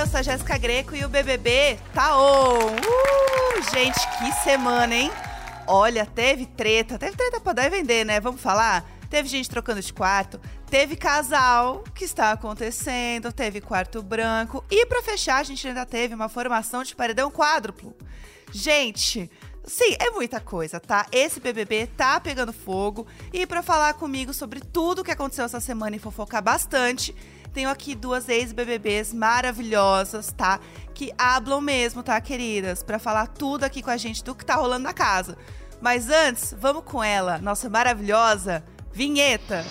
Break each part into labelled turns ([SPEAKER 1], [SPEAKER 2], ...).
[SPEAKER 1] eu sou a Jéssica Greco e o BBB tá on! Uh, gente, que semana, hein? Olha, teve treta, teve treta pra dar e vender, né? Vamos falar? Teve gente trocando de quarto, teve casal que está acontecendo, teve quarto branco e para fechar a gente ainda teve uma formação de paredão quádruplo. Gente, Sim, é muita coisa, tá? Esse BBB tá pegando fogo. E para falar comigo sobre tudo o que aconteceu essa semana e fofocar bastante, tenho aqui duas ex-BBBs maravilhosas, tá? Que hablam mesmo, tá, queridas? Para falar tudo aqui com a gente do que tá rolando na casa. Mas antes, vamos com ela, nossa maravilhosa vinheta.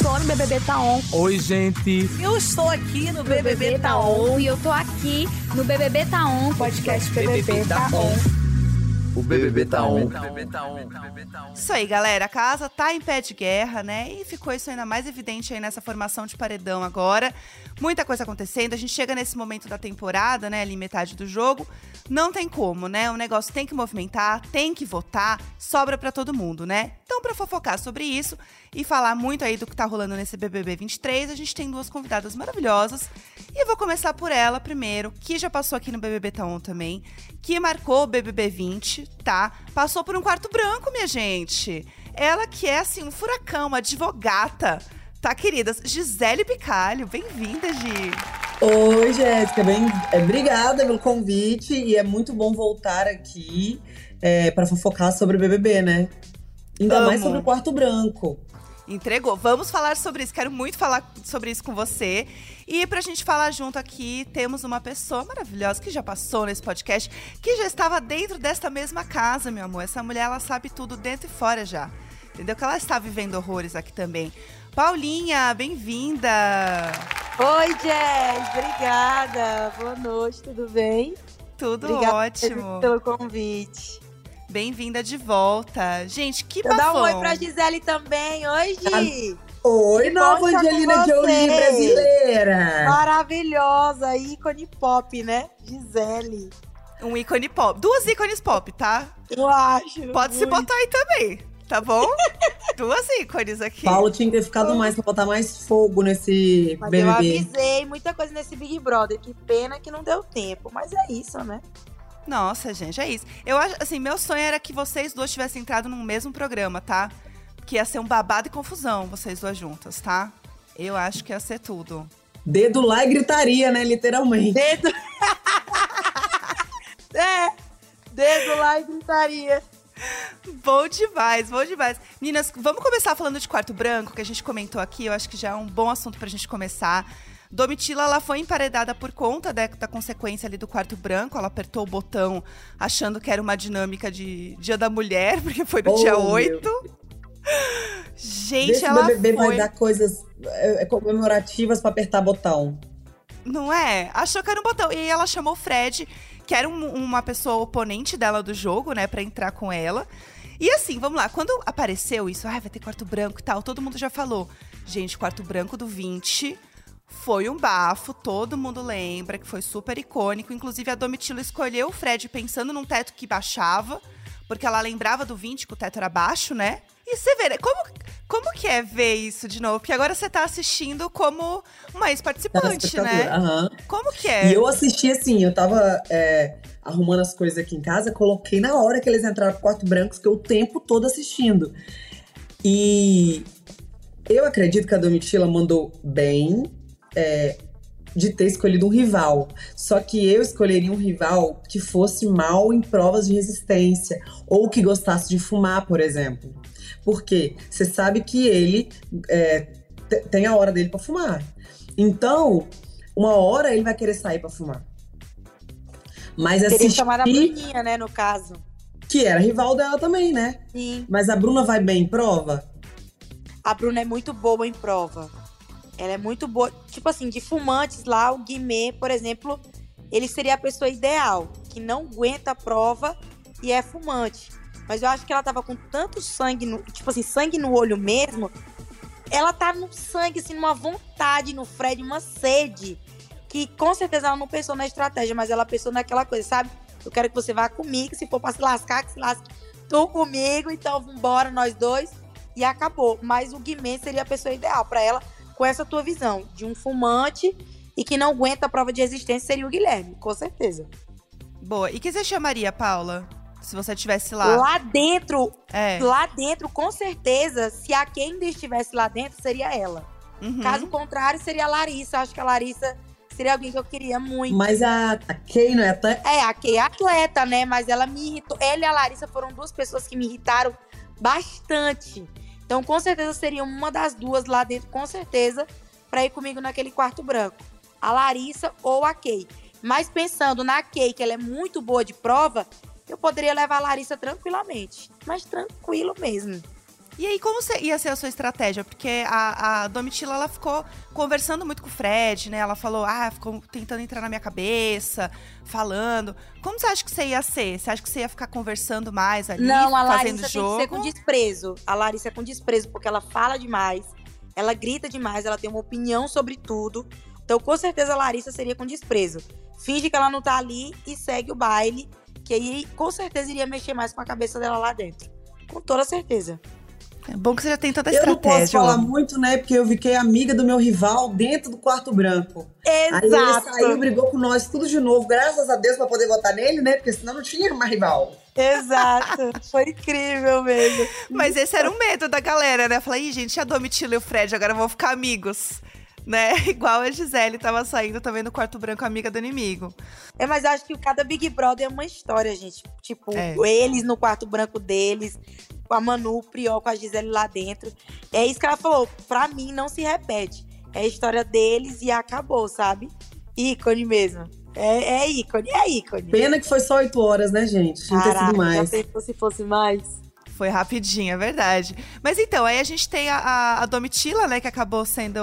[SPEAKER 2] Estou no BBB Tá On.
[SPEAKER 3] Oi, gente.
[SPEAKER 4] Eu estou aqui no BBB, BBB Tá On.
[SPEAKER 2] E eu tô aqui no BBB Tá On.
[SPEAKER 4] Podcast BBB, BBB Tá On.
[SPEAKER 3] O BBB tá on.
[SPEAKER 1] Isso aí, galera. A casa tá em pé de guerra, né? E ficou isso ainda mais evidente aí nessa formação de paredão agora. Muita coisa acontecendo. A gente chega nesse momento da temporada, né? Ali metade do jogo. Não tem como, né? O negócio tem que movimentar, tem que votar, sobra para todo mundo, né? Então, para fofocar sobre isso e falar muito aí do que tá rolando nesse BBB 23, a gente tem duas convidadas maravilhosas. E eu vou começar por ela primeiro, que já passou aqui no BBB Taon também, que marcou o BBB 20, tá? Passou por um quarto branco, minha gente. Ela que é, assim, um furacão, uma advogata. Tá, queridas? Gisele Picalho, bem-vinda, Gi.
[SPEAKER 5] Oi, Jéssica, bem, é, obrigada pelo convite e é muito bom voltar aqui é, para fofocar sobre o BBB, né? Ainda Amo. mais sobre o quarto branco.
[SPEAKER 1] Entregou. Vamos falar sobre isso. Quero muito falar sobre isso com você. E pra gente falar junto aqui, temos uma pessoa maravilhosa que já passou nesse podcast, que já estava dentro desta mesma casa, meu amor. Essa mulher, ela sabe tudo dentro e fora já. Entendeu? Que ela está vivendo horrores aqui também. Paulinha, bem-vinda!
[SPEAKER 6] Oi, Jess, obrigada. Boa noite, tudo bem?
[SPEAKER 1] Tudo
[SPEAKER 6] obrigada
[SPEAKER 1] ótimo.
[SPEAKER 6] pelo convite.
[SPEAKER 1] Bem-vinda de volta. Gente, que
[SPEAKER 6] bafão.
[SPEAKER 1] Dá
[SPEAKER 6] um oi pra Gisele também. Oi, Gi.
[SPEAKER 5] Ah, oi, que nova Angelina Jolie brasileira.
[SPEAKER 6] Maravilhosa, ícone pop, né? Gisele.
[SPEAKER 1] Um ícone pop. Duas ícones pop, tá?
[SPEAKER 6] Eu acho.
[SPEAKER 1] Pode muito. se botar aí também, tá bom? Duas ícones aqui.
[SPEAKER 5] Paulo tinha que ter ficado mais pra botar mais fogo nesse
[SPEAKER 6] mas
[SPEAKER 5] BBB.
[SPEAKER 6] Eu avisei muita coisa nesse Big Brother. Que pena que não deu tempo. Mas é isso, né?
[SPEAKER 1] Nossa, gente, é isso. Eu acho, assim, meu sonho era que vocês duas tivessem entrado no mesmo programa, tá? Que ia ser um babado e confusão, vocês duas juntas, tá? Eu acho que ia ser tudo.
[SPEAKER 5] Dedo lá e gritaria, né? Literalmente.
[SPEAKER 6] Dedo. é, dedo lá e gritaria.
[SPEAKER 1] Bom demais, bom demais. Meninas, vamos começar falando de quarto branco, que a gente comentou aqui. Eu acho que já é um bom assunto pra gente começar. Domitila ela foi emparedada por conta da, da, consequência ali do quarto branco. Ela apertou o botão achando que era uma dinâmica de Dia da Mulher, porque foi no oh, dia 8. Gente,
[SPEAKER 5] Desse
[SPEAKER 1] ela
[SPEAKER 5] BBB
[SPEAKER 1] foi...
[SPEAKER 5] vai dar coisas é, comemorativas para apertar botão.
[SPEAKER 1] Não é? Achou que era um botão. E ela chamou o Fred, que era um, uma pessoa oponente dela do jogo, né, para entrar com ela. E assim, vamos lá, quando apareceu isso, ah, vai ter quarto branco e tal, todo mundo já falou. Gente, quarto branco do 20 foi um bafo, todo mundo lembra que foi super icônico. Inclusive, a Domitila escolheu o Fred pensando num teto que baixava, porque ela lembrava do 20, que o teto era baixo, né? E você vê, né? Como, como que é ver isso de novo? Porque agora você tá assistindo como uma ex-participante, né?
[SPEAKER 5] Uhum.
[SPEAKER 1] Como que é?
[SPEAKER 5] E eu assisti assim, eu tava é, arrumando as coisas aqui em casa, coloquei na hora que eles entraram pro quarto branco, que eu o tempo todo assistindo. E eu acredito que a Domitila mandou bem, é, de ter escolhido um rival. Só que eu escolheria um rival que fosse mal em provas de resistência ou que gostasse de fumar, por exemplo. Porque você sabe que ele é, tem a hora dele para fumar. Então, uma hora ele vai querer sair para fumar. Mas
[SPEAKER 6] Teria
[SPEAKER 5] assistir...
[SPEAKER 6] chamar a Bruninha, né, no caso.
[SPEAKER 5] Que era rival dela também, né?
[SPEAKER 6] Sim.
[SPEAKER 5] Mas a Bruna vai bem em prova?
[SPEAKER 6] A Bruna é muito boa em prova. Ela é muito boa. Tipo assim, de fumantes lá, o Guimê, por exemplo, ele seria a pessoa ideal, que não aguenta a prova e é fumante. Mas eu acho que ela tava com tanto sangue, no, tipo assim, sangue no olho mesmo. Ela tá no sangue, assim, numa vontade no Fred, uma sede. Que com certeza ela não pensou na estratégia, mas ela pensou naquela coisa, sabe? Eu quero que você vá comigo, se for pra se lascar, que se lasque tu comigo, então vambora, nós dois. E acabou. Mas o Guimê seria a pessoa ideal para ela com essa tua visão de um fumante e que não aguenta a prova de resistência seria o Guilherme, com certeza.
[SPEAKER 1] Boa. E que você chamaria, Paula? Se você estivesse lá.
[SPEAKER 6] Lá dentro,
[SPEAKER 1] É.
[SPEAKER 6] lá dentro, com certeza, se a quem ainda estivesse lá dentro, seria ela.
[SPEAKER 1] Uhum.
[SPEAKER 6] Caso contrário, seria a Larissa. Acho que a Larissa seria alguém que eu queria muito.
[SPEAKER 5] Mas a, a Kay não é até.
[SPEAKER 6] É, a Kay é atleta, né? Mas ela me irritou. Ela e a Larissa foram duas pessoas que me irritaram bastante. Então, com certeza, seria uma das duas lá dentro, com certeza, pra ir comigo naquele quarto branco. A Larissa ou a Kay. Mas pensando na Kay, que ela é muito boa de prova, eu poderia levar a Larissa tranquilamente. Mas tranquilo mesmo.
[SPEAKER 1] E aí, como ia ser a sua estratégia? Porque a, a Domitila, ela ficou conversando muito com o Fred, né? Ela falou, ah, ficou tentando entrar na minha cabeça, falando. Como você acha que você ia ser? Você acha que você ia ficar conversando mais ali,
[SPEAKER 6] Não, a
[SPEAKER 1] fazendo
[SPEAKER 6] Larissa
[SPEAKER 1] jogo?
[SPEAKER 6] tem que ser com desprezo. A Larissa é com desprezo, porque ela fala demais, ela grita demais, ela tem uma opinião sobre tudo. Então, com certeza, a Larissa seria com desprezo. Finge que ela não tá ali e segue o baile, que aí, com certeza, iria mexer mais com a cabeça dela lá dentro. Com toda certeza.
[SPEAKER 1] É bom que você já tem tanta
[SPEAKER 5] Eu não posso
[SPEAKER 1] estratégia.
[SPEAKER 5] falar
[SPEAKER 1] ó.
[SPEAKER 5] muito, né? Porque eu fiquei amiga do meu rival dentro do quarto branco. Aí ele
[SPEAKER 6] Exato.
[SPEAKER 5] saiu, brigou com nós tudo de novo, graças a Deus, pra poder votar nele, né? Porque senão não tinha mais rival.
[SPEAKER 6] Exato. Foi incrível mesmo.
[SPEAKER 1] Mas esse era o medo da galera, né? Falar, ih, gente, a Domitila e o Fred agora vão ficar amigos. Né? Igual a Gisele tava saindo também no quarto branco, amiga do inimigo.
[SPEAKER 6] É, mas eu acho que cada Big Brother é uma história, gente. Tipo,
[SPEAKER 1] É.
[SPEAKER 6] eles no quarto branco deles, com a Manu, o Priol, com a Gisele lá dentro. É isso que ela falou. Pra mim, não se repete. É a história deles e acabou, sabe? Ícone mesmo. É, é ícone, é ícone.
[SPEAKER 5] Pena que foi só oito horas, né, gente? Tinha que ter
[SPEAKER 6] Caraca,
[SPEAKER 5] sido mais.
[SPEAKER 6] se fosse mais.
[SPEAKER 1] Foi rapidinho, é verdade. Mas então, aí a gente tem a, a, a Domitila, né, que acabou sendo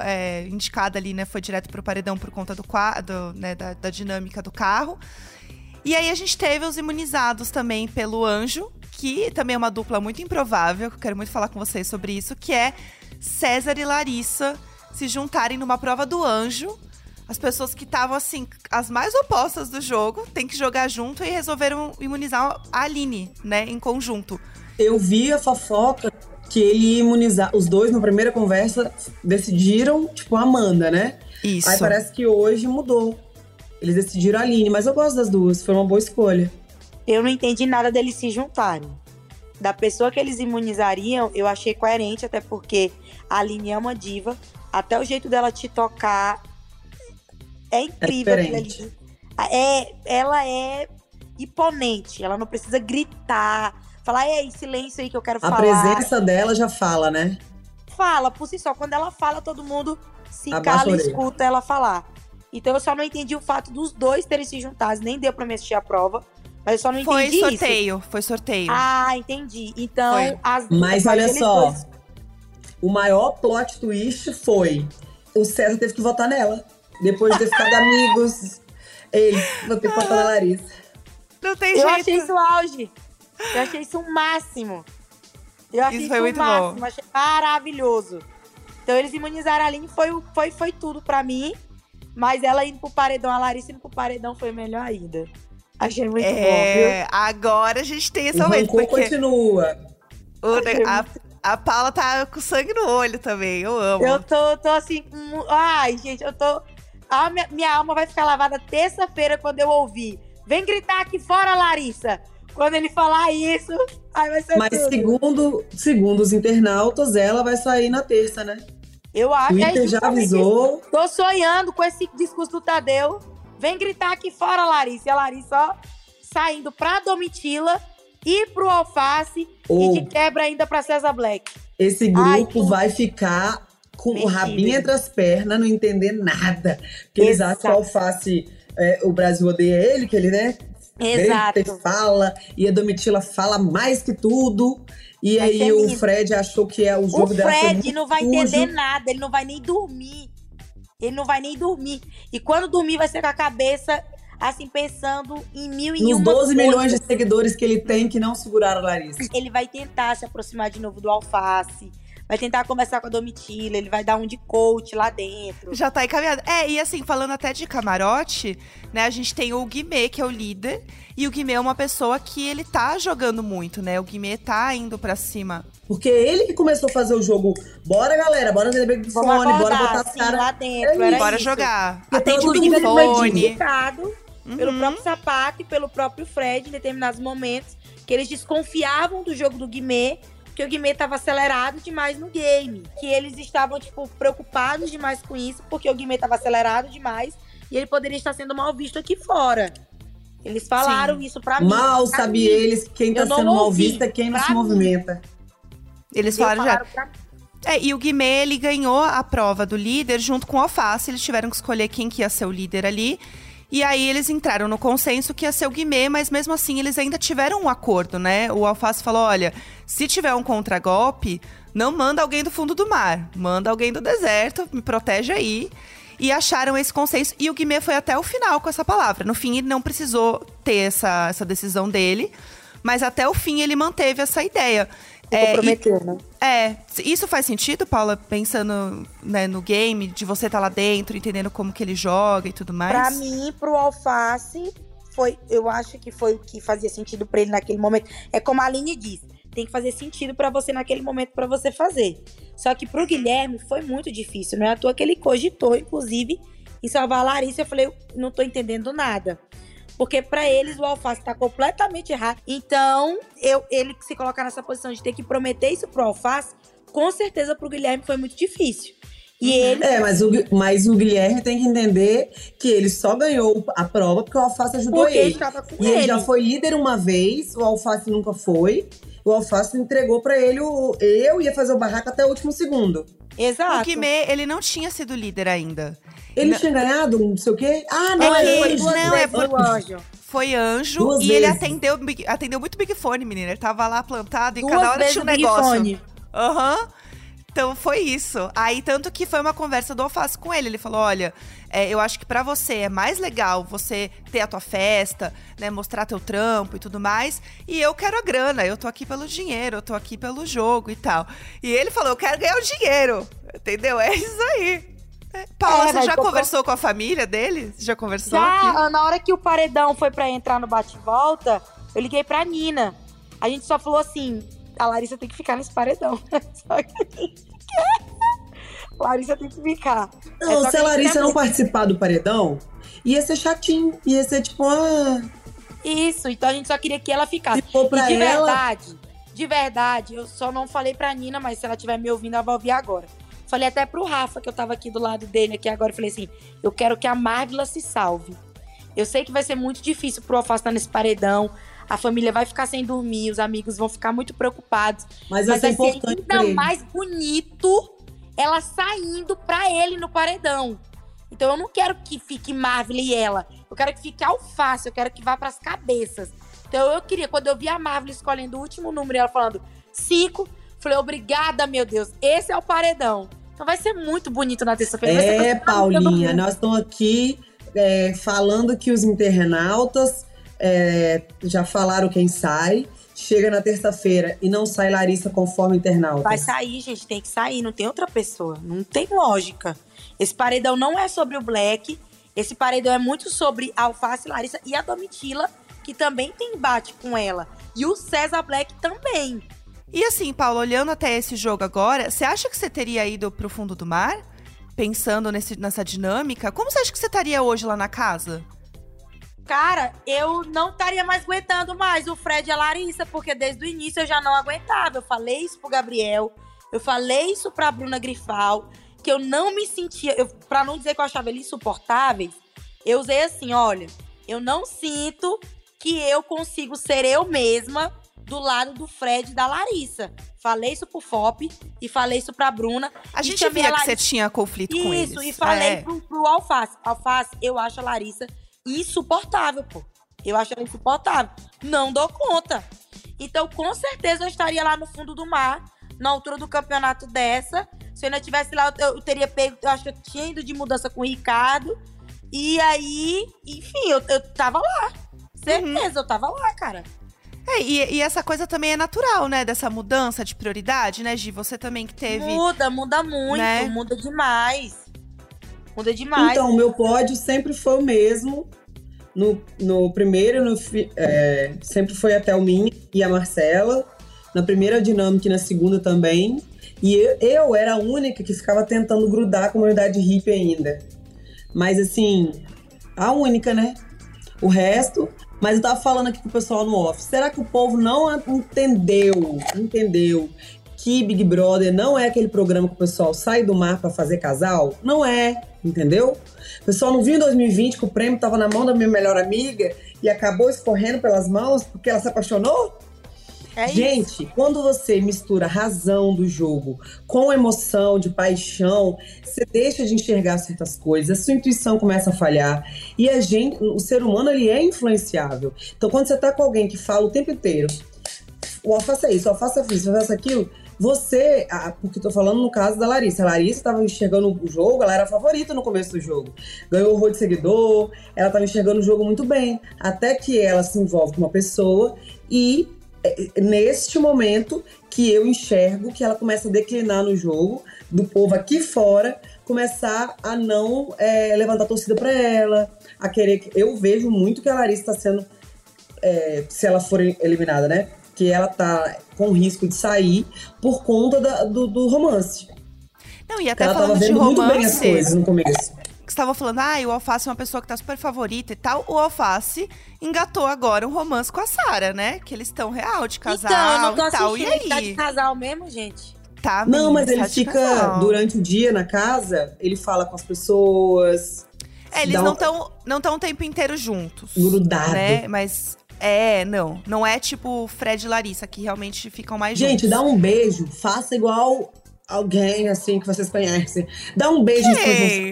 [SPEAKER 1] é, indicada ali, né? Foi direto pro paredão por conta do quadro, né, da, da dinâmica do carro. E aí a gente teve os imunizados também pelo Anjo, que também é uma dupla muito improvável, que eu quero muito falar com vocês sobre isso, que é César e Larissa se juntarem numa prova do Anjo. As pessoas que estavam, assim, as mais opostas do jogo, tem que jogar junto e resolveram imunizar a Aline, né, em conjunto.
[SPEAKER 5] Eu vi a fofoca que ele ia imunizar. Os dois, na primeira conversa, decidiram, tipo, a Amanda, né?
[SPEAKER 1] Isso.
[SPEAKER 5] Aí parece que hoje mudou. Eles decidiram a Aline, mas eu gosto das duas, foi uma boa escolha.
[SPEAKER 6] Eu não entendi nada deles se juntarem. Da pessoa que eles imunizariam, eu achei coerente, até porque a Aline é uma diva. Até o jeito dela te tocar é incrível ali. É, ela é imponente, ela não precisa gritar, falar, ei, silêncio aí que eu quero
[SPEAKER 5] A
[SPEAKER 6] falar.
[SPEAKER 5] presença dela já fala, né?
[SPEAKER 6] Fala, por si só. Quando ela fala, todo mundo se
[SPEAKER 5] Abaixa a
[SPEAKER 6] cala e escuta ela falar. Então eu só não entendi o fato dos dois terem se juntado. Nem deu pra me assistir a prova. Mas eu só não
[SPEAKER 1] Foi
[SPEAKER 6] entendi isso.
[SPEAKER 1] sorteio, foi sorteio.
[SPEAKER 6] Ah, entendi. Então,
[SPEAKER 1] Foi.
[SPEAKER 6] as
[SPEAKER 5] Mas
[SPEAKER 6] mas
[SPEAKER 5] olha só,
[SPEAKER 6] dois-
[SPEAKER 5] o maior plot twist foi o César teve que votar nela. Depois de ter ficado amigos. Ele, vou ter que votar na Larissa.
[SPEAKER 1] Não tem
[SPEAKER 6] Eu
[SPEAKER 1] jeito.
[SPEAKER 6] achei isso auge. Eu achei isso o máximo. Eu achei
[SPEAKER 1] Isso
[SPEAKER 6] isso,
[SPEAKER 1] foi
[SPEAKER 6] o
[SPEAKER 1] muito
[SPEAKER 6] máximo.
[SPEAKER 1] bom.
[SPEAKER 6] Achei maravilhoso. Então, eles imunizaram a Aline, foi, foi, foi tudo pra mim. Mas ela indo pro paredão, a Larissa indo pro paredão foi melhor ainda. Achei muito bom, viu?
[SPEAKER 1] É, agora a gente tem esse
[SPEAKER 5] O
[SPEAKER 1] momento, porque
[SPEAKER 5] continua.
[SPEAKER 1] o a, a Paula tá com sangue no olho também, eu amo.
[SPEAKER 6] Eu tô, tô assim. Ai, gente, eu tô. A minha, minha alma vai ficar lavada terça-feira quando eu ouvir. Vem gritar aqui fora, Larissa! Quando ele falar isso, aí vai ser
[SPEAKER 5] Mas
[SPEAKER 6] tudo.
[SPEAKER 5] segundo, segundo os internautas, ela vai sair na terça, né?
[SPEAKER 6] Eu
[SPEAKER 5] O
[SPEAKER 6] acho que é
[SPEAKER 5] Twitter já
[SPEAKER 6] justamente
[SPEAKER 5] avisou.
[SPEAKER 6] Tô sonhando com esse discurso do Tadeu. Vem gritar aqui fora, Larissa. E a Larissa, ó, saindo pra Domitila e pro Alface
[SPEAKER 5] Ou
[SPEAKER 6] e de quebra ainda pra César Black.
[SPEAKER 5] esse
[SPEAKER 6] Ai,
[SPEAKER 5] grupo
[SPEAKER 6] tudo.
[SPEAKER 5] vai ficar com o
[SPEAKER 6] Mexido.
[SPEAKER 5] rabinho entre as pernas, não entender nada. Porque eles acham que o Alface, é, o Brasil odeia ele, que ele, né?
[SPEAKER 6] Exato.
[SPEAKER 5] grita e fala, e a Domitila fala mais que tudo. E
[SPEAKER 6] Vai
[SPEAKER 5] aí o. Fred achou que é o jogo
[SPEAKER 6] O
[SPEAKER 5] dela ser
[SPEAKER 6] Fred não vai entender nada, ele não vai nem dormir. Ele não vai nem dormir. E quando dormir, vai ser com a cabeça, assim, pensando em mil e
[SPEAKER 5] Nos
[SPEAKER 6] uma
[SPEAKER 5] 12 milhões de seguidores que ele tem que não seguraram a Larissa.
[SPEAKER 6] Ele vai tentar se aproximar de novo do Alface. Vai tentar conversar com a Domitila, ele vai dar um de coach lá dentro.
[SPEAKER 1] Já tá encaminhado. É, e assim, falando até de camarote, né? A gente tem o Guimê, que é o líder. E o Guimê é uma pessoa que ele tá jogando muito, né? O Guimê tá indo pra cima.
[SPEAKER 5] Porque ele que começou a fazer o jogo. Bora, galera, bora ter
[SPEAKER 6] Vamos
[SPEAKER 5] fone, bora
[SPEAKER 6] acordar,
[SPEAKER 5] botar
[SPEAKER 6] assim,
[SPEAKER 5] as caras.
[SPEAKER 6] lá dentro.
[SPEAKER 5] É
[SPEAKER 1] Bora
[SPEAKER 6] isso.
[SPEAKER 1] jogar.
[SPEAKER 5] Porque
[SPEAKER 1] Atende o
[SPEAKER 6] foi
[SPEAKER 1] microfone.
[SPEAKER 6] criticado pelo
[SPEAKER 1] Uhum.
[SPEAKER 6] próprio Sapato e pelo próprio Fred em determinados momentos, que eles desconfiavam do jogo do Guimê, que o Guimê tava acelerado demais no game. Que eles estavam, tipo, preocupados demais com isso, porque o Guimê tava acelerado demais e ele poderia estar sendo mal visto aqui fora. Eles falaram isso pra mim.
[SPEAKER 5] Mal
[SPEAKER 6] pra
[SPEAKER 5] sabe
[SPEAKER 6] mim.
[SPEAKER 5] eles que quem tá sendo mal visto é quem não se
[SPEAKER 6] mim.
[SPEAKER 5] movimenta.
[SPEAKER 1] Eles
[SPEAKER 6] Entendeu?
[SPEAKER 1] falaram já.
[SPEAKER 6] pra.
[SPEAKER 1] É, e o Guimê, ele ganhou a prova do líder junto com o Alface. Eles tiveram que escolher quem que ia ser o líder ali. E aí eles entraram no consenso que ia ser o Guimê, mas mesmo assim eles ainda tiveram um acordo, né? O Alface falou: olha, se tiver um contragolpe, não manda alguém do fundo do mar, manda alguém do deserto, me protege aí. E acharam esse consenso. E o Guimê foi até o final com essa palavra. No fim, ele não precisou ter essa, essa decisão dele, mas até o fim ele manteve essa ideia. É, e-
[SPEAKER 6] prometendo, né?
[SPEAKER 1] é, isso faz sentido, Paula, pensando né, no game, de você estar lá dentro, entendendo como que ele joga e tudo mais?
[SPEAKER 6] Pra mim, pro Alface, foi, eu acho que foi o que fazia sentido pra ele naquele momento. É como a Aline diz, tem que fazer sentido pra você naquele momento pra você fazer. Só que pro Guilherme foi muito difícil, não é à toa que ele cogitou, inclusive, em salvar a Larissa. Eu falei, não tô entendendo nada. Porque pra eles o Alface tá completamente errado. Então, eu, ele se colocar nessa posição de ter que prometer isso pro Alface, com certeza pro Guilherme foi muito difícil. E ele
[SPEAKER 5] É, mas o, mas o Guilherme tem que entender que ele só ganhou a prova porque o Alface ajudou
[SPEAKER 6] porque
[SPEAKER 5] ele.
[SPEAKER 6] com
[SPEAKER 5] E
[SPEAKER 6] ele.
[SPEAKER 5] ele já foi líder uma vez, o Alface nunca foi. O Alface entregou pra ele o. Eu ia fazer o barraco até o último segundo.
[SPEAKER 6] Exato.
[SPEAKER 1] O Guimê, ele não tinha sido líder ainda.
[SPEAKER 5] Ele
[SPEAKER 1] Não.
[SPEAKER 5] tinha ganhado um não sei o quê? Ah, não,
[SPEAKER 1] É
[SPEAKER 5] ele
[SPEAKER 1] que-
[SPEAKER 5] foi
[SPEAKER 1] não, é por-
[SPEAKER 6] o anjo.
[SPEAKER 1] Foi anjo
[SPEAKER 5] Duas
[SPEAKER 1] e ele
[SPEAKER 5] vezes.
[SPEAKER 1] atendeu, big- atendeu muito Big Fone, menina. Ele tava lá plantado e
[SPEAKER 6] Duas
[SPEAKER 1] cada hora tinha um negócio. Aham. Então foi isso. Aí, tanto que foi uma conversa do Alface com ele. Ele falou: olha, é, eu acho que pra você é mais legal você ter a tua festa, né? Mostrar teu trampo e tudo mais. E eu quero a grana, eu tô aqui pelo dinheiro, eu tô aqui pelo jogo e tal. E ele falou: eu quero ganhar o dinheiro. Entendeu? É isso aí. É. Paula,
[SPEAKER 6] É,
[SPEAKER 1] você
[SPEAKER 6] vai
[SPEAKER 1] já conversou com a família dele? Você já conversou aqui?
[SPEAKER 6] Já, na hora que o paredão foi pra entrar no bate-volta, eu liguei pra Nina. A gente só falou assim: a Larissa tem que ficar nesse paredão. Só que. Larissa tem que ficar. É
[SPEAKER 5] Não,
[SPEAKER 6] só
[SPEAKER 5] se a Larissa não participar do paredão, ia ser chatinho. Ia ser tipo, ah,
[SPEAKER 6] Isso, então a gente só queria que ela ficasse.
[SPEAKER 5] se for
[SPEAKER 6] E
[SPEAKER 5] pra
[SPEAKER 6] de
[SPEAKER 5] ela.
[SPEAKER 6] verdade, de verdade, eu só não falei pra Nina, mas se ela estiver me ouvindo, ela vai ouvir agora. Falei até pro Rafa, que eu tava aqui do lado dele aqui agora. Falei assim: eu quero que a Marvila se salve. Eu sei que vai ser muito difícil pro Alface estar nesse paredão. A família vai ficar sem dormir, os amigos vão ficar muito preocupados.
[SPEAKER 5] Mas,
[SPEAKER 6] Mas
[SPEAKER 5] vai
[SPEAKER 6] vai
[SPEAKER 5] ser
[SPEAKER 6] ser ainda mais bonito ela saindo pra ele no paredão. Então eu não quero que fique Marvel e ela. Eu quero que fique alface, eu quero que vá pras cabeças. Então eu queria, quando eu vi a Marvel escolhendo o último número e ela falando cinco, falei, obrigada, meu Deus, esse é o paredão. Então vai ser muito bonito na terça-feira.
[SPEAKER 5] É, Paulinha, nós estamos aqui é, falando que os internautas é, já falaram quem sai. Chega na terça-feira e não sai Larissa conforme internautas.
[SPEAKER 6] Vai sair, gente, tem que sair, não tem outra pessoa. Não tem lógica. Esse paredão não é sobre o Black. Esse paredão é muito sobre a Alface, Larissa e a Domitila, que também tem embate com ela. E o César Black também.
[SPEAKER 1] E assim, Paulo, olhando até esse jogo agora, você acha que você teria ido pro fundo do mar? Pensando nesse, nessa dinâmica? Como você acha que você estaria hoje lá na casa?
[SPEAKER 6] Cara, eu não estaria mais aguentando mais o Fred e a Larissa, porque desde o início eu já não aguentava. Eu falei isso pro Gabriel, eu falei isso pra Bruna Grifal, que eu não me sentia, eu, pra não dizer que eu achava eles insuportáveis, eu usei assim, olha, eu não sinto que eu consigo ser eu mesma do lado do Fred e da Larissa. Falei isso pro Fop e falei isso pra Bruna.
[SPEAKER 1] A gente via
[SPEAKER 6] a
[SPEAKER 1] que você tinha conflito com eles.
[SPEAKER 6] isso, e falei
[SPEAKER 1] É.
[SPEAKER 6] pro, pro Alface. Alface, eu acho a Larissa insuportável, pô. Eu acho ela insuportável. Não dou conta. Então, com certeza, eu estaria lá no fundo do mar, na altura do campeonato dessa. Se eu ainda tivesse lá, eu, eu teria pego. Eu acho que eu tinha ido de mudança com o Ricardo. E aí, enfim, eu, eu tava lá. Certeza, eu tava lá, cara.
[SPEAKER 1] É, e, e essa coisa também é natural, né? Dessa mudança de prioridade, né, Gi? Você também que teve.
[SPEAKER 6] Muda, muda muito,
[SPEAKER 1] né?
[SPEAKER 6] muda demais. Muda demais.
[SPEAKER 5] Então, o meu pódio sempre foi o mesmo. No, no primeiro, no, é, sempre foi a Thelminha e a Marcela. Na primeira dinâmica e na segunda também. E eu, eu era a única que ficava tentando grudar a comunidade hippie ainda. Mas assim, a única, né? O resto. Mas eu tava falando aqui com o pessoal no off. Será que o povo não entendeu? Entendeu? Que Big Brother não é aquele programa que o pessoal sai do mar pra fazer casal? Não é, entendeu? O pessoal não viu em 2020 que o prêmio tava na mão da minha melhor amiga e acabou escorrendo pelas mãos porque ela se apaixonou?
[SPEAKER 6] é isso.
[SPEAKER 5] Gente, quando você mistura a razão do jogo com emoção, de paixão, você deixa de enxergar certas coisas, a sua intuição começa a falhar e a gente, o ser humano ele é influenciável. Então, quando você tá com alguém que fala o tempo inteiro, o alface é isso, o alface é isso, alface é aquilo, você, porque tô falando no caso da Larissa, a Larissa tava enxergando o jogo, ela era a favorita no começo do jogo, ganhou horror de seguidor, ela tava enxergando o jogo muito bem, até que ela se envolve com uma pessoa e é, neste momento que eu enxergo que ela começa a declinar no jogo, do povo aqui fora começar a não é, levantar torcida para ela, a querer. que- Eu vejo muito que a Larissa está sendo, é, se ela for eliminada, né? Que ela tá com risco de sair por conta da- do, do romance.
[SPEAKER 1] Não, e até
[SPEAKER 5] ela tava
[SPEAKER 1] falando de
[SPEAKER 5] vendo muito bem as
[SPEAKER 1] romance,
[SPEAKER 5] coisas no começo.
[SPEAKER 1] que você tava falando, ah, o Alface é uma pessoa que tá super favorita e tal. O Alface engatou agora um romance com a Sara, né? Que eles estão real de casal
[SPEAKER 6] então, eu não tô
[SPEAKER 1] e tal. E
[SPEAKER 6] tá
[SPEAKER 1] aí?
[SPEAKER 6] de casal mesmo, gente?
[SPEAKER 1] Tá,
[SPEAKER 5] Não, mas ele
[SPEAKER 1] tá
[SPEAKER 5] fica
[SPEAKER 1] casal.
[SPEAKER 5] durante o dia na casa, ele fala com as pessoas.
[SPEAKER 1] É, eles
[SPEAKER 5] um-
[SPEAKER 1] não estão não tão o tempo inteiro juntos.
[SPEAKER 5] Grudado.
[SPEAKER 1] Né? Mas é, não. Não é tipo Fred e Larissa, que realmente ficam mais
[SPEAKER 5] Gente,
[SPEAKER 1] juntos.
[SPEAKER 5] dá um beijo, faça igual alguém assim que vocês conhecem. Dá um beijo em
[SPEAKER 1] Ei.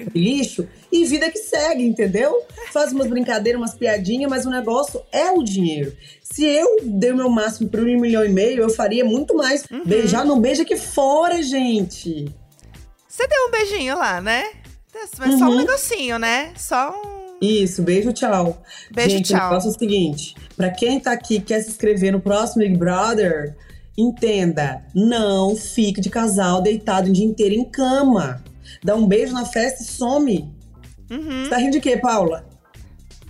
[SPEAKER 5] cima de lixo e vida que segue, entendeu? Faz umas brincadeiras, umas piadinhas, mas o negócio é o dinheiro. Se eu dei o meu máximo para um milhão e meio, eu faria muito mais.
[SPEAKER 1] Uhum.
[SPEAKER 5] Beijar não beija aqui fora, gente.
[SPEAKER 1] Você deu um beijinho lá, né? Mas só um
[SPEAKER 5] Uhum.
[SPEAKER 1] negocinho, né? Só um
[SPEAKER 5] Isso, beijo, tchau.
[SPEAKER 1] beijo,
[SPEAKER 5] gente, o
[SPEAKER 1] tchau.
[SPEAKER 5] negócio é o seguinte: pra quem tá aqui e quer se inscrever no próximo Big Brother, entenda, não fique de casal deitado o dia inteiro em cama. Dá um beijo na festa e some.
[SPEAKER 1] Uhum.
[SPEAKER 5] Você tá rindo de quê, Paula?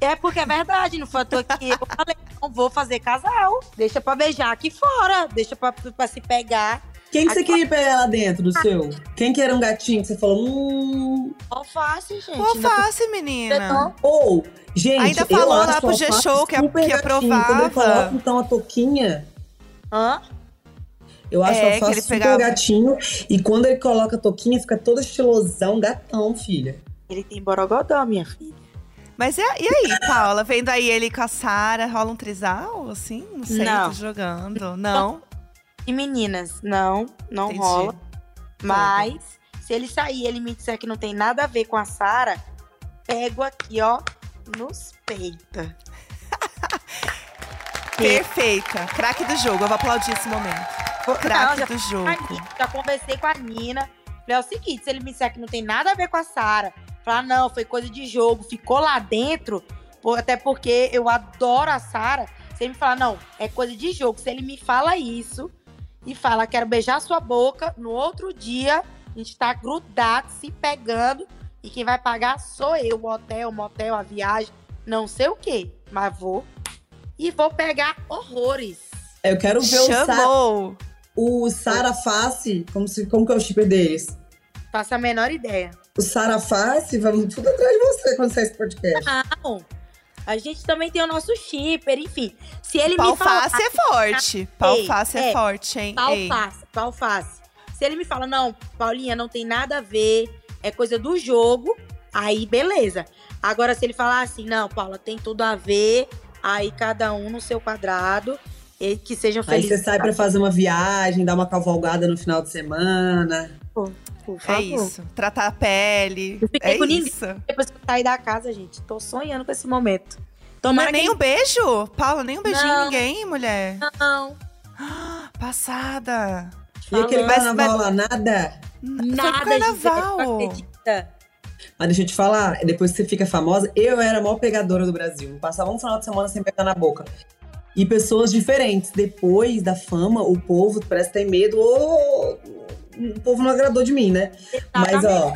[SPEAKER 6] É porque é verdade, não foi toa que eu falei, não vou fazer casal. Deixa pra beijar aqui fora, deixa pra, pra se pegar.
[SPEAKER 5] Quem que você queria pegar lá dentro do seu? Quem que era um gatinho que você falou, hum.
[SPEAKER 6] Alface, gente.
[SPEAKER 1] O alface, menina.
[SPEAKER 5] Ou, gente,
[SPEAKER 1] Ainda
[SPEAKER 5] eu
[SPEAKER 1] falou lá pro
[SPEAKER 5] alface
[SPEAKER 1] G-Show que que
[SPEAKER 5] gatinho. Quando ele
[SPEAKER 1] aprovava.
[SPEAKER 5] coloca então a toquinha,
[SPEAKER 6] Hã?
[SPEAKER 5] eu acho
[SPEAKER 1] É,
[SPEAKER 5] alface
[SPEAKER 1] ele
[SPEAKER 5] super
[SPEAKER 1] pegava.
[SPEAKER 5] gatinho. E quando ele coloca a toquinha, fica todo estilosão, gatão, filha.
[SPEAKER 6] Ele tem borogodó, minha filha.
[SPEAKER 1] Mas e, e aí, Paula? Vendo aí ele com a Sara, rola um trisal, assim? Não sei,
[SPEAKER 6] Não.
[SPEAKER 1] jogando. Não?
[SPEAKER 6] E meninas, não, não
[SPEAKER 1] Entendi.
[SPEAKER 6] rola. Mas, se ele sair e ele me disser que não tem nada a ver com a Sara, pego aqui, ó, nos peita.
[SPEAKER 1] Perfeita. Craque do jogo. Eu vou aplaudir esse momento. Craque do jogo.
[SPEAKER 6] Nina, já conversei com a Nina. Falei, é o seguinte, se ele me disser que não tem nada a ver com a Sara, falar, não, foi coisa de jogo, ficou lá dentro, até porque eu adoro a Sara. Se ele me falar, não, é coisa de jogo. Se ele me fala isso e fala, quero beijar sua boca, no outro dia a gente tá grudado, se pegando, e quem vai pagar sou eu, o hotel, o motel, a viagem, não sei o quê, mas vou. E vou pegar horrores.
[SPEAKER 5] Eu quero ver o Sara,
[SPEAKER 1] Chamou.
[SPEAKER 5] o Sara Face, como, se, como que é o shipper deles?
[SPEAKER 6] Faço a menor ideia.
[SPEAKER 5] O Sara Face, vamos tudo atrás de você quando sair esse podcast.
[SPEAKER 6] Não. A gente também tem o nosso shipper, enfim. Se ele
[SPEAKER 1] Pau
[SPEAKER 6] me falar.
[SPEAKER 1] face é forte. Pau
[SPEAKER 6] Ei,
[SPEAKER 1] face é,
[SPEAKER 6] é.
[SPEAKER 1] forte, hein?
[SPEAKER 6] Pau
[SPEAKER 1] Ei.
[SPEAKER 6] face, pau face. Se ele me fala, não, Paulinha, não tem nada a ver, é coisa do jogo, aí beleza. Agora, se ele falar assim, não, Paula, tem tudo a ver, aí cada um no seu quadrado, e que sejam
[SPEAKER 5] Aí
[SPEAKER 6] felizes.
[SPEAKER 5] você sai pra fazer uma viagem, dar uma cavalgada no final de semana.
[SPEAKER 6] Por
[SPEAKER 1] É
[SPEAKER 6] favor.
[SPEAKER 1] isso. Tratar a pele.
[SPEAKER 6] Eu fiquei
[SPEAKER 1] É
[SPEAKER 6] com ninguém.
[SPEAKER 1] isso.
[SPEAKER 6] Depois que eu sair da casa, gente, tô sonhando com esse momento.
[SPEAKER 1] Mas
[SPEAKER 6] Tomara
[SPEAKER 1] nem
[SPEAKER 6] que
[SPEAKER 1] um beijo? Paula, nem um beijinho
[SPEAKER 6] Não.
[SPEAKER 1] em ninguém, mulher?
[SPEAKER 6] não.
[SPEAKER 1] Passada.
[SPEAKER 5] E aquele
[SPEAKER 6] Falando.
[SPEAKER 5] Carnaval lá, nada.
[SPEAKER 6] Nada,
[SPEAKER 1] Foi carnaval.
[SPEAKER 6] acredita.
[SPEAKER 5] Mas deixa eu te falar, depois que você fica famosa, eu era a maior pegadora do Brasil. Passava um final de semana sem pegar na boca. e pessoas diferentes. Depois da fama, o povo parece ter medo. Ou o povo não agradou de mim, né? Mas, ó,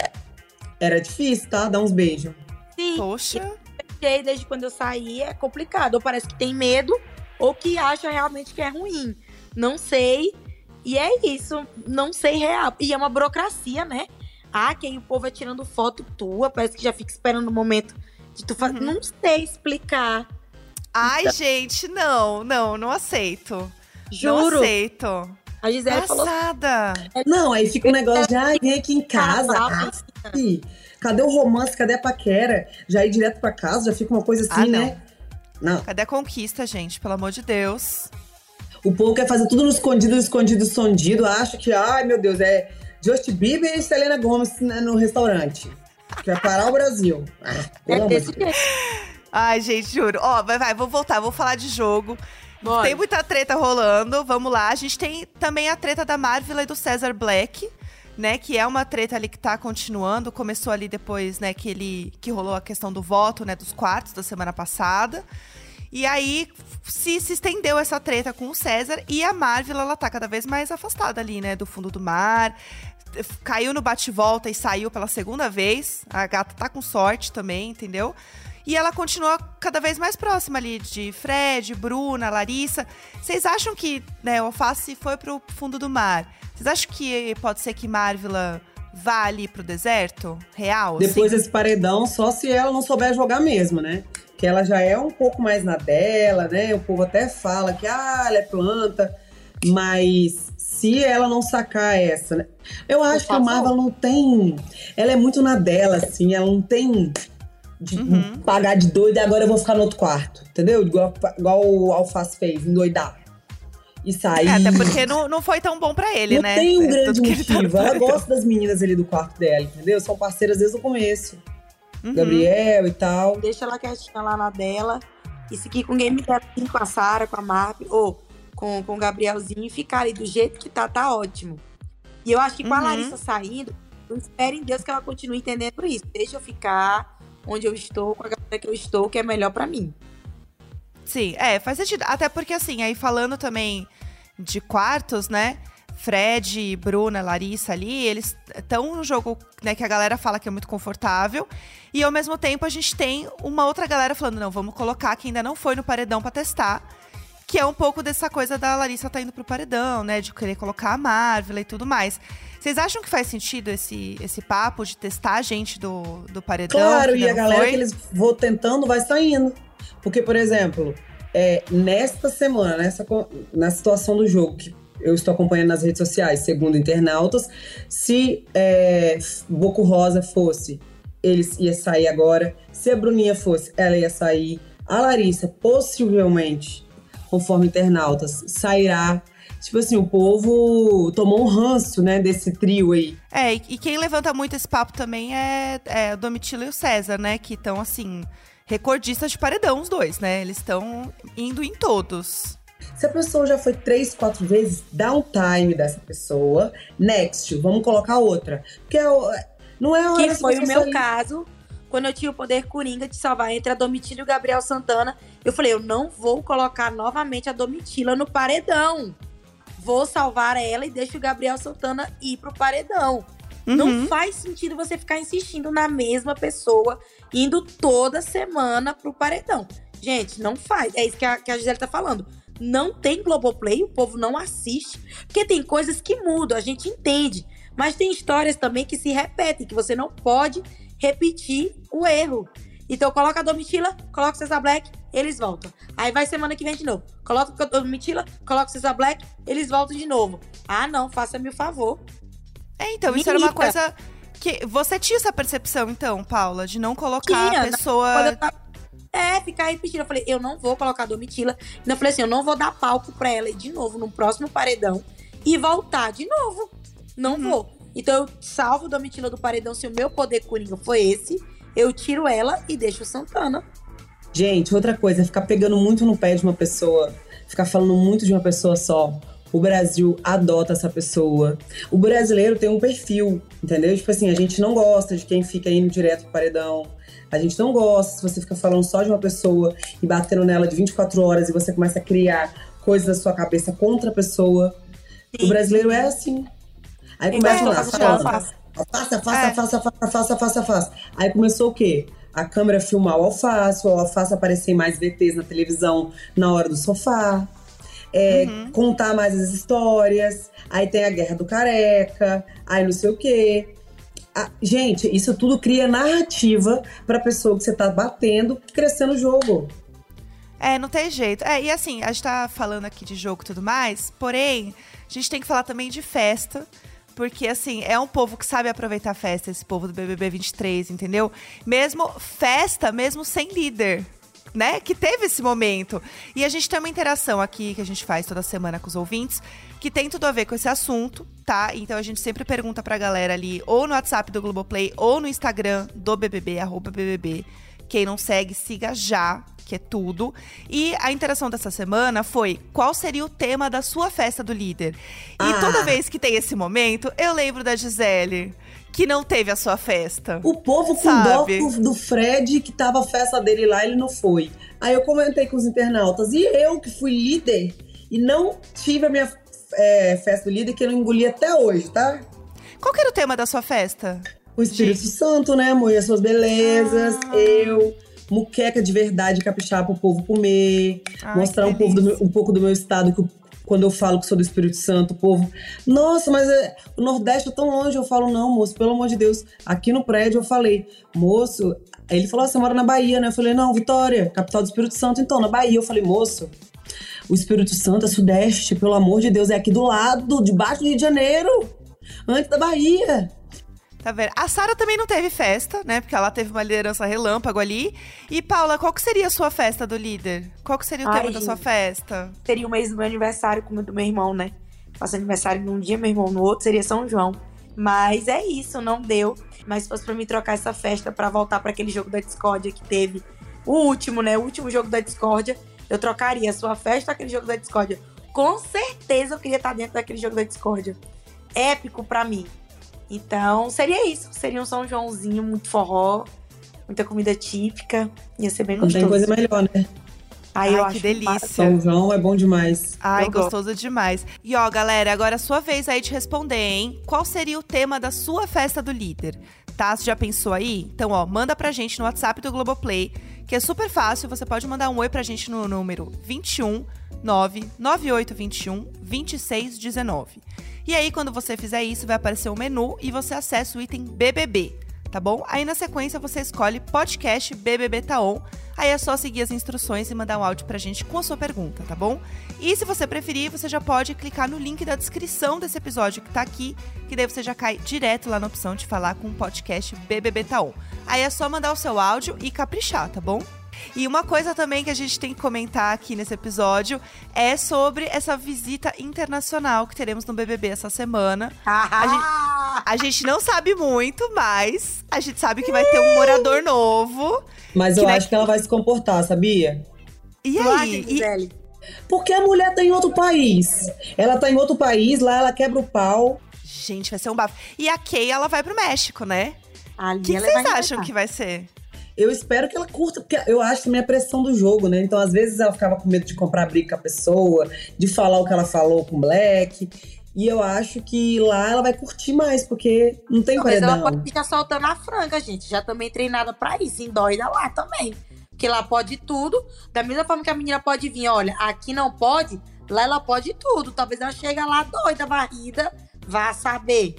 [SPEAKER 5] era difícil, tá? Dar uns beijos.
[SPEAKER 6] Sim,
[SPEAKER 1] Poxa.
[SPEAKER 6] desde quando eu saí é complicado. Ou parece que tem medo, ou que acha realmente que é ruim. Não sei. E é isso, não sei real. E é uma burocracia, né? Ah, que aí o povo é tirando foto tua, parece que já fica esperando o momento de tu fazer.
[SPEAKER 1] Uhum.
[SPEAKER 6] Não sei explicar.
[SPEAKER 1] Ai, gente, não, não, não aceito. Não
[SPEAKER 6] Juro.
[SPEAKER 1] aceito.
[SPEAKER 6] A Gisele falou
[SPEAKER 1] Passada.
[SPEAKER 5] Não, aí fica um negócio de, ai, vem aqui em casa. Ah, ih, cadê o romance? Cadê a paquera? Já ir direto pra casa, já fica uma coisa assim,
[SPEAKER 1] Ah, não.
[SPEAKER 5] né? Não.
[SPEAKER 1] Cadê a conquista, gente? Pelo amor de Deus.
[SPEAKER 5] O povo quer fazer tudo no escondido, no escondido, escondido. Acha que, ai, meu Deus, é Justin Bieber e Selena Gomez né, no restaurante. Que vai parar o Brasil. Ah, pelo
[SPEAKER 6] É
[SPEAKER 5] amor de Deus.
[SPEAKER 1] Ai, gente, juro. Ó, vai, vai, vou voltar, vou falar de jogo.
[SPEAKER 6] Bora.
[SPEAKER 1] Tem muita treta rolando, vamos lá. A gente tem também a treta da Marvel e do Cesar Black, né? Que é uma treta ali que tá continuando. Começou ali depois, né, que ele que rolou a questão do voto, né, dos quartos da semana passada. E aí se, se estendeu essa treta com o César e a Marvel, ela tá cada vez mais afastada ali, né, do fundo do mar. Caiu no bate-volta e saiu pela segunda vez. A gata tá com sorte também, entendeu? E ela continua cada vez mais próxima ali de Fred, Bruna, Larissa. Vocês acham que né, o Alface foi pro fundo do mar? Vocês acham que pode ser que Marvila vá ali pro deserto? Real? assim?
[SPEAKER 5] Depois desse paredão, só se ela não souber jogar mesmo, né? Que ela já é um pouco mais na dela, né? O povo até fala que, ah, ela é planta. Mas se ela não sacar essa, né? Eu acho que a. Marvel não tem. Ela é muito na dela, assim. Ela não tem. De
[SPEAKER 1] Uhum.
[SPEAKER 5] pagar de doida e agora eu vou ficar no outro quarto. Entendeu? Igual, igual o Alface fez, endoidar. E sair.
[SPEAKER 1] É, até porque não, não foi tão bom pra ele,
[SPEAKER 5] não
[SPEAKER 1] né?
[SPEAKER 5] tem um
[SPEAKER 1] É,
[SPEAKER 5] grande
[SPEAKER 1] tá
[SPEAKER 5] motivo. ela
[SPEAKER 1] paredão.
[SPEAKER 5] gosta das meninas ali do quarto dela, entendeu? São parceiras desde o começo.
[SPEAKER 1] Uhum.
[SPEAKER 5] Gabriel e tal.
[SPEAKER 6] Deixa ela quietinha lá na dela e seguir com o game assim, com a Sara, com a Marp, ou com, com o Gabrielzinho e ficar ali do jeito que tá, tá ótimo. E eu acho que com a
[SPEAKER 1] Uhum.
[SPEAKER 6] Larissa saindo, eu espero em Deus que ela continue entendendo isso. Deixa eu ficar onde eu estou, com a galera que eu estou, que é melhor pra mim.
[SPEAKER 1] Sim, é, faz sentido. Até porque, assim, aí falando também de quartos, né? Fred, Bruna, Larissa ali, eles estão no jogo né, que a galera fala que é muito confortável. E ao mesmo tempo a gente tem uma outra galera falando, não, vamos colocar que ainda não foi no paredão pra testar. Que é um pouco dessa coisa da Larissa tá indo pro paredão, né? De querer colocar a Marvel e tudo mais. Vocês acham que faz sentido esse, esse papo de testar a gente do, do paredão?
[SPEAKER 5] Claro, e a galera
[SPEAKER 1] foi?
[SPEAKER 5] que eles vão tentando vai saindo. Porque, por exemplo, é, nesta semana, nessa, na situação do jogo, que eu estou acompanhando nas redes sociais, segundo internautas, se é, Boco Rosa fosse, eles ia sair agora. Se a Bruninha fosse, ela ia sair. A Larissa, possivelmente, conforme internautas, sairá. Tipo assim, o povo tomou um ranço, né, desse trio aí.
[SPEAKER 1] É, e e quem levanta muito esse papo também é, é o Domitila e o César, né? Que estão, assim, recordistas de paredão, os dois, né? Eles estão indo em todos.
[SPEAKER 5] Se a pessoa já foi três, quatro vezes, dá um time dessa pessoa. Next, vamos colocar outra. Porque é o- não é a hora
[SPEAKER 6] Que foi o meu caso, quando eu tinha o poder coringa de salvar entre a Domitila e o Gabriel Santana. Eu falei, eu não vou colocar novamente a Domitila no paredão. Vou salvar ela e deixo o Gabriel Santana ir pro paredão. Não
[SPEAKER 1] Uhum.
[SPEAKER 6] faz sentido você ficar insistindo na mesma pessoa, indo toda semana pro paredão. Gente, não faz. É isso que a, que a Gisele tá falando. Não tem Globoplay, o povo não assiste. Porque tem coisas que mudam, a gente entende. Mas tem histórias também que se repetem, que você não pode repetir o erro. Então coloca a Domitila, coloca o Cesar Black, eles voltam. Aí vai semana que vem de novo. Coloca a Domitila, coloca o Cesar Black, eles voltam de novo. Ah, não, faça-me o favor.
[SPEAKER 1] É, então,
[SPEAKER 6] Me
[SPEAKER 1] isso era uma coisa que. Você tinha essa percepção, então, Paula, de não colocar
[SPEAKER 6] Tinha,
[SPEAKER 1] a pessoa.
[SPEAKER 6] Eu tava- É, ficar repetindo. Eu falei, eu não vou colocar a Domitila. Então eu falei assim, eu não vou dar palco pra ela de novo no próximo paredão e voltar de novo. Não
[SPEAKER 1] Uhum.
[SPEAKER 6] vou. Então eu salvo a Domitila do paredão se o meu poder coringa foi esse. Eu tiro ela e deixo o Santana.
[SPEAKER 5] Gente, outra coisa, é ficar pegando muito no pé de uma pessoa, ficar falando muito de uma pessoa só. o Brasil adota essa pessoa. O brasileiro tem um perfil, entendeu? Tipo assim, a gente não gosta de quem fica indo direto pro paredão. A gente não gosta se você fica falando só de uma pessoa e batendo nela de 24 horas e você começa a criar coisas na sua cabeça contra a pessoa. Sim. O brasileiro é assim. Aí começa lá, faça, faça, faça, faça, faça, faça, faça. Aí começou o quê? A câmera filmar o alface, o alface aparecer em mais VTs na televisão na hora do sofá. É, uhum. contar mais as histórias. Aí tem a guerra do careca, aí não sei o quê. Ah, gente, isso tudo cria narrativa pra pessoa que você tá batendo crescer no jogo.
[SPEAKER 1] É, não tem jeito. É, e assim, a gente tá falando aqui de jogo e tudo mais, porém, a gente tem que falar também de festa. Porque, assim, é um povo que sabe aproveitar a festa, esse povo do BBB 23, entendeu? Mesmo festa, mesmo sem líder né, que teve esse momento. E a gente tem uma interação aqui que a gente faz toda semana com os ouvintes, que tem tudo a ver com esse assunto, tá? Então a gente sempre pergunta pra galera ali, ou no WhatsApp do Globoplay, ou no Instagram do BBB, arroba BBB. Quem não segue, siga já, que é tudo. E a interação dessa semana foi: qual seria o tema da sua festa do líder? E ah. toda vez que tem esse momento, eu lembro da Gisele que não teve a sua festa.
[SPEAKER 5] O povo com sabe? dó do Fred, que tava a festa dele lá, ele não foi. Aí eu comentei com os internautas, e eu que fui líder e não tive a minha é, festa do líder, que eu não engoli até hoje, tá?
[SPEAKER 1] Qual que era o tema da sua festa?
[SPEAKER 5] O Espírito Gente. Santo, né, amor? E as suas belezas, ah. eu muqueca de verdade caprichar pro povo comer, Ai, mostrar um, povo meu, um, pouco do meu estado que quando eu falo que sou do Espírito Santo, o povo, nossa, mas é, o Nordeste é tão longe. Eu falo, não, moço, pelo amor de Deus. Aqui no prédio eu falei, moço. Aí ele falou, ah, você mora na Bahia, né? Eu falei, não, Vitória, capital do Espírito Santo, então, na Bahia. Eu falei, moço, o Espírito Santo é Sudeste, pelo amor de Deus, é aqui do lado, debaixo do Rio de Janeiro, antes da Bahia.
[SPEAKER 1] Tá vendo? A Sara também não teve festa, né? Porque ela teve uma liderança relâmpago ali. E, Paula, qual que seria a sua festa do líder? Qual que seria o Ai, tema da sua festa?
[SPEAKER 6] Seria o mês do meu aniversário como o do meu irmão, né? Faço aniversário num dia, meu irmão no outro, seria São João. Mas é isso, não deu. Mas se fosse pra mim trocar essa festa para voltar para aquele jogo da discórdia que teve, o último, né? O último jogo da discórdia, eu trocaria a sua festa aquele jogo da discórdia. Com certeza eu queria estar dentro daquele jogo da discórdia. Épico para mim. Então, seria isso. Seria um São Joãozinho muito forró, muita comida típica. Ia ser bem gostoso.
[SPEAKER 5] Não tem coisa melhor, né?
[SPEAKER 1] Ai, Ai que delícia.
[SPEAKER 5] São João é bom demais.
[SPEAKER 1] Ai, eu gostoso gosto. demais. E ó, galera, agora é a sua vez aí de responder, hein? Qual seria o tema da sua festa do líder? Tá? Você já pensou aí? Então, ó, manda pra gente no WhatsApp do Globoplay, que é super fácil. Você pode mandar um oi pra gente no número 21 99821 2619. E aí, quando você fizer isso, vai aparecer o um menu e você acessa o item BBB, tá bom? Aí na sequência você escolhe podcast BBB Taon. Aí é só seguir as instruções e mandar um áudio pra gente com a sua pergunta, tá bom? E se você preferir, você já pode clicar no link da descrição desse episódio que tá aqui, que daí você já cai direto lá na opção de falar com o podcast BBB Taon. Aí é só mandar o seu áudio e caprichar, tá bom? E uma coisa também que a gente tem que comentar aqui nesse episódio é sobre essa visita internacional que teremos no BBB essa semana. a, gente, a gente não sabe muito, mas a gente sabe que vai ter um morador novo.
[SPEAKER 5] Mas eu acho que ela vai se comportar, sabia?
[SPEAKER 1] E aí? E...
[SPEAKER 5] Porque a mulher tá em outro país. Ela tá em outro país, lá ela quebra o pau.
[SPEAKER 1] Gente, vai ser um bafo. E a Kay, ela vai pro México, né? O que vocês acham que vai ser?
[SPEAKER 5] Eu espero que ela curta, porque eu acho também a pressão do jogo, né? Então, às vezes, ela ficava com medo de comprar briga com a pessoa, de falar o que ela falou com o Black. E eu acho que lá ela vai curtir mais, porque não tem Talvez paredão.
[SPEAKER 6] ela pode ficar soltando a franca, gente. Já também treinada pra isso, dóida lá também. Porque lá pode tudo. Da mesma forma que a menina pode vir, olha, aqui não pode, lá ela pode tudo. Talvez ela chegue lá doida, varrida, vá saber.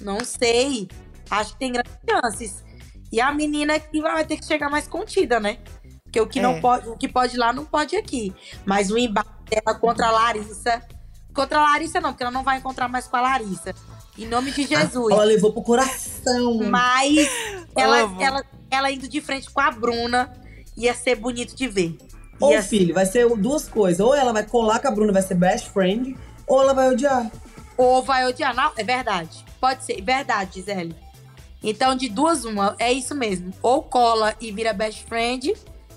[SPEAKER 6] Não sei. Acho que tem grandes chances. E a menina que vai ter que chegar mais contida, né? Porque o que é. não pode, o que pode lá não pode aqui. Mas o embate dela contra a Larissa, contra a Larissa não, porque ela não vai encontrar mais com a Larissa. Em nome de Jesus.
[SPEAKER 5] ela levou pro coração.
[SPEAKER 6] Mas ela, ela, ela indo de frente com a Bruna ia ser bonito de ver.
[SPEAKER 5] Ou, ia... filho, vai ser duas coisas. Ou ela vai colar com a Bruna, vai ser best friend, ou ela vai odiar.
[SPEAKER 6] Ou vai odiar. Não, é verdade. Pode ser. Verdade, Gisele. Então, de duas, uma, é isso mesmo. Ou cola e vira best friend,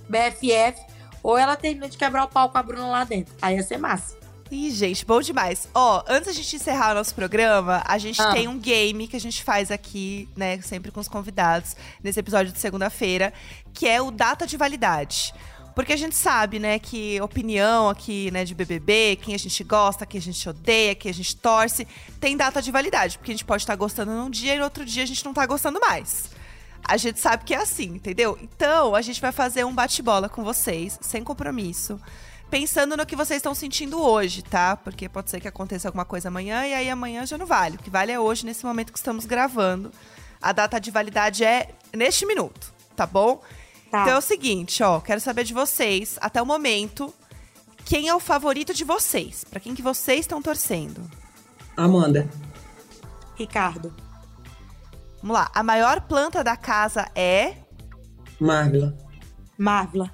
[SPEAKER 6] BFF, ou ela termina de quebrar o pau com a Bruna lá dentro. Aí ia ser massa.
[SPEAKER 1] Ih, gente, bom demais. Ó, antes da gente encerrar o nosso programa, a gente
[SPEAKER 6] Ah.
[SPEAKER 1] tem um game que a gente faz aqui, né, sempre com os convidados, nesse episódio de segunda-feira, que é o data de validade. Porque a gente sabe, né, que opinião aqui, né, de BBB, quem a gente gosta, quem a gente odeia, quem a gente torce, tem data de validade. Porque a gente pode estar gostando num dia e no outro dia a gente não tá gostando mais. A gente sabe que é assim, entendeu? Então, a gente vai fazer um bate-bola com vocês, sem compromisso. Pensando no que vocês estão sentindo hoje, tá? Porque pode ser que aconteça alguma coisa amanhã e aí amanhã já não vale. O que vale é hoje, nesse momento que estamos gravando. A data de validade é neste minuto, tá bom?
[SPEAKER 6] Tá.
[SPEAKER 1] Então é o seguinte, ó, quero saber de vocês, até o momento, quem é o favorito de vocês? Pra quem que vocês estão torcendo?
[SPEAKER 5] Amanda.
[SPEAKER 6] Ricardo.
[SPEAKER 1] Vamos lá, a maior planta da casa é...
[SPEAKER 5] Marvila.
[SPEAKER 6] Marvila.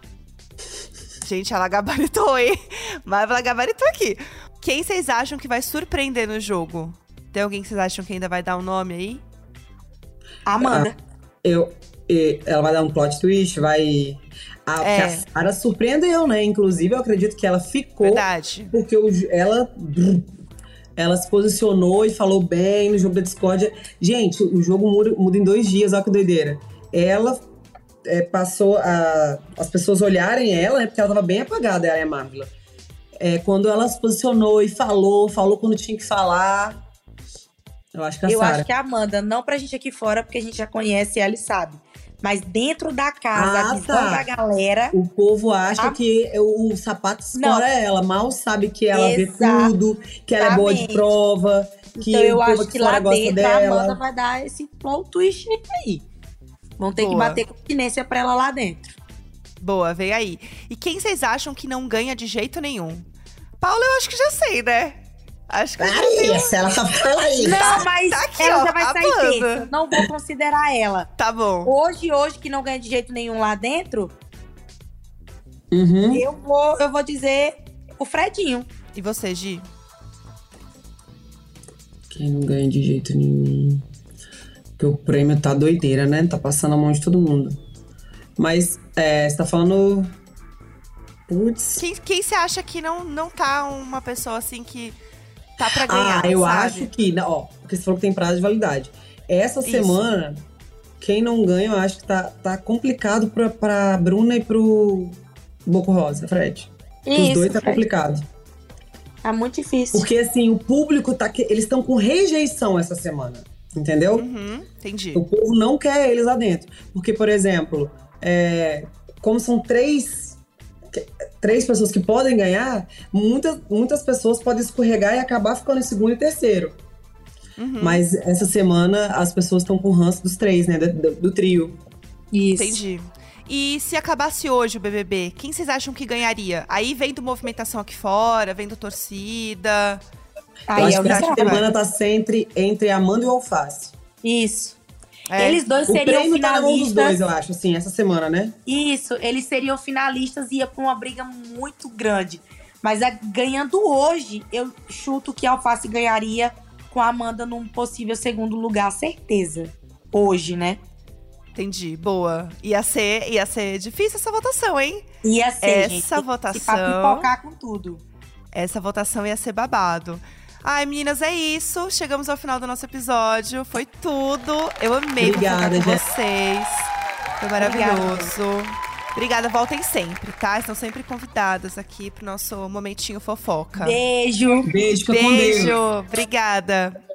[SPEAKER 1] Gente, ela gabaritou, hein? Mas ela gabaritou aqui. Quem vocês acham que vai surpreender no jogo? Tem alguém que vocês acham que ainda vai dar um nome aí?
[SPEAKER 6] Amanda.
[SPEAKER 5] Eu, e- ela vai dar um plot twist, vai. A,
[SPEAKER 1] É.
[SPEAKER 5] a Sarah surpreendeu, né? Inclusive, eu acredito que ela ficou
[SPEAKER 1] Verdade.
[SPEAKER 5] porque o ela. Ela se posicionou e falou bem no jogo da discórdia. Gente, o jogo muda, muda em dois dias, olha que doideira. Ela é, passou a, as pessoas olharem ela, né? Porque ela tava bem apagada, ela e a Marvila. É, quando ela se posicionou e falou, falou quando tinha que falar. Eu acho que a
[SPEAKER 6] Eu
[SPEAKER 5] Sarah.
[SPEAKER 6] acho que é a Amanda, não pra gente aqui fora, porque a gente já conhece ela e sabe. Mas dentro da casa,
[SPEAKER 5] Ah,
[SPEAKER 6] a visão
[SPEAKER 5] tá.
[SPEAKER 6] da galera.
[SPEAKER 5] O povo acha que o sapato escora ela, mal sabe que ela vê
[SPEAKER 6] Exatamente.
[SPEAKER 5] tudo, que ela é boa de prova, que
[SPEAKER 6] então eu acho que
[SPEAKER 5] fora
[SPEAKER 6] lá dentro a
[SPEAKER 5] dela.
[SPEAKER 6] Amanda vai dar esse plot twist aí. Vão ter que
[SPEAKER 1] Boa.
[SPEAKER 6] bater continência pra ela lá dentro.
[SPEAKER 1] Boa, vem aí. E quem vocês acham que não ganha de jeito nenhum? Paula, eu acho que já sei, né? Acho que
[SPEAKER 5] ela tá falando aí.
[SPEAKER 6] Não, mas
[SPEAKER 1] tá aqui,
[SPEAKER 6] ela
[SPEAKER 1] ó,
[SPEAKER 6] já vai sair terça. Não vou considerar ela.
[SPEAKER 1] Tá bom.
[SPEAKER 6] Hoje, hoje, que não ganha de jeito nenhum lá dentro,
[SPEAKER 5] Uhum.
[SPEAKER 6] eu vou, eu vou dizer o Fredinho.
[SPEAKER 1] E você, Gi?
[SPEAKER 5] Quem não ganha de jeito nenhum. Porque o prêmio tá doideira, né? Tá passando a mão de todo mundo. Mas, é, você tá falando. Putz.
[SPEAKER 1] Quem, quem você acha que não, não tá uma pessoa assim que tá pra ganhar?
[SPEAKER 5] Ah, eu
[SPEAKER 1] sabe?
[SPEAKER 5] acho que. não, Ó, porque você falou que tem prazo de validade. Essa
[SPEAKER 1] Isso.
[SPEAKER 5] semana, quem não ganha, eu acho que tá, tá complicado pra, pra Bruna e pro Boco Rosa, Fred. Os dois tá
[SPEAKER 6] Fred.
[SPEAKER 5] complicado.
[SPEAKER 6] Tá muito difícil.
[SPEAKER 5] Porque assim, o público tá. que- Eles estão com rejeição essa semana. Entendeu?
[SPEAKER 1] Uhum, entendi.
[SPEAKER 5] O povo não quer eles lá dentro. Porque, por exemplo, é, como são três, três pessoas que podem ganhar, muitas, muitas pessoas podem escorregar e acabar ficando em segundo e terceiro.
[SPEAKER 1] Uhum,
[SPEAKER 5] Mas essa semana as pessoas estão com ranço dos três, né? Do, do- do trio.
[SPEAKER 6] Isso.
[SPEAKER 1] Entendi. E se acabasse hoje o BBB, quem vocês acham que ganharia? Aí vendo movimentação aqui fora, vendo torcida.
[SPEAKER 5] Eu
[SPEAKER 6] Aí
[SPEAKER 5] acho
[SPEAKER 6] é o
[SPEAKER 5] que essa semana tá sempre entre Amanda e o Alface.
[SPEAKER 6] Isso.
[SPEAKER 1] É.
[SPEAKER 6] Eles dois
[SPEAKER 5] O
[SPEAKER 6] seriam
[SPEAKER 5] prêmio tá na mão dos
[SPEAKER 6] finalistas.
[SPEAKER 5] dois, eu acho, assim, essa semana, né?
[SPEAKER 6] Isso, eles seriam finalistas e ia pra uma briga muito grande. Mas a- ganhando hoje, eu chuto que a Alface ganharia com a Amanda num possível segundo lugar, certeza. Hoje, né?
[SPEAKER 1] Entendi, boa. Ia ser, ia ser difícil essa votação, hein?
[SPEAKER 6] Ia ser,
[SPEAKER 1] Essa
[SPEAKER 6] gente. Se pra
[SPEAKER 1] votação-
[SPEAKER 6] pipocar com tudo.
[SPEAKER 1] Essa votação ia ser babado. Ai, meninas, é isso. Chegamos ao final do nosso episódio. Foi tudo. Eu amei
[SPEAKER 5] Obrigada,
[SPEAKER 1] com vocês. Foi maravilhoso. Obrigada, voltem sempre, tá? Estão sempre convidadas aqui pro nosso momentinho fofoca.
[SPEAKER 6] Beijo.
[SPEAKER 5] Beijo, fica com Deus.
[SPEAKER 1] Beijo, obrigada.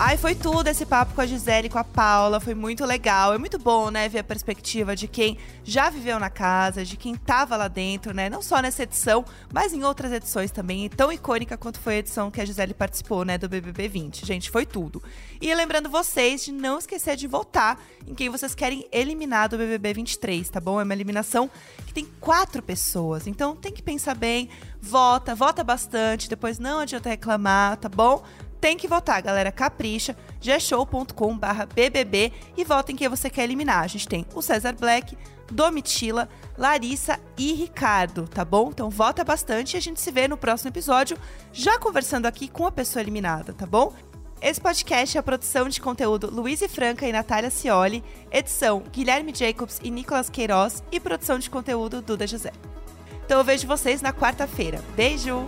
[SPEAKER 1] Ai, foi tudo esse papo com a Gisele com a Paula. Foi muito legal. É muito bom, né, ver a perspectiva de quem já viveu na casa, de quem tava lá dentro, né? Não só nessa edição, mas em outras edições também. Tão icônica quanto foi a edição que a Gisele participou, né, do BBB 20. Gente, foi tudo. E lembrando vocês de não esquecer de votar em quem vocês querem eliminar do BBB 23, tá bom? É uma eliminação que tem quatro pessoas. Então tem que pensar bem, vota, vota bastante, depois não adianta reclamar, tá bom? Tem que votar, galera. Capricha, gshow.com.br BBB e votem quem você quer eliminar. A gente tem o César Black, Domitila, Larissa e Ricardo, tá bom? Então vota bastante e a gente se vê no próximo episódio, já conversando aqui com a pessoa eliminada, tá bom? Esse podcast é a produção de conteúdo Luiz e Franca e Natália Cioli, edição Guilherme Jacobs e Nicolas Queiroz e produção de conteúdo Duda José. Então eu vejo vocês na quarta-feira. Beijo!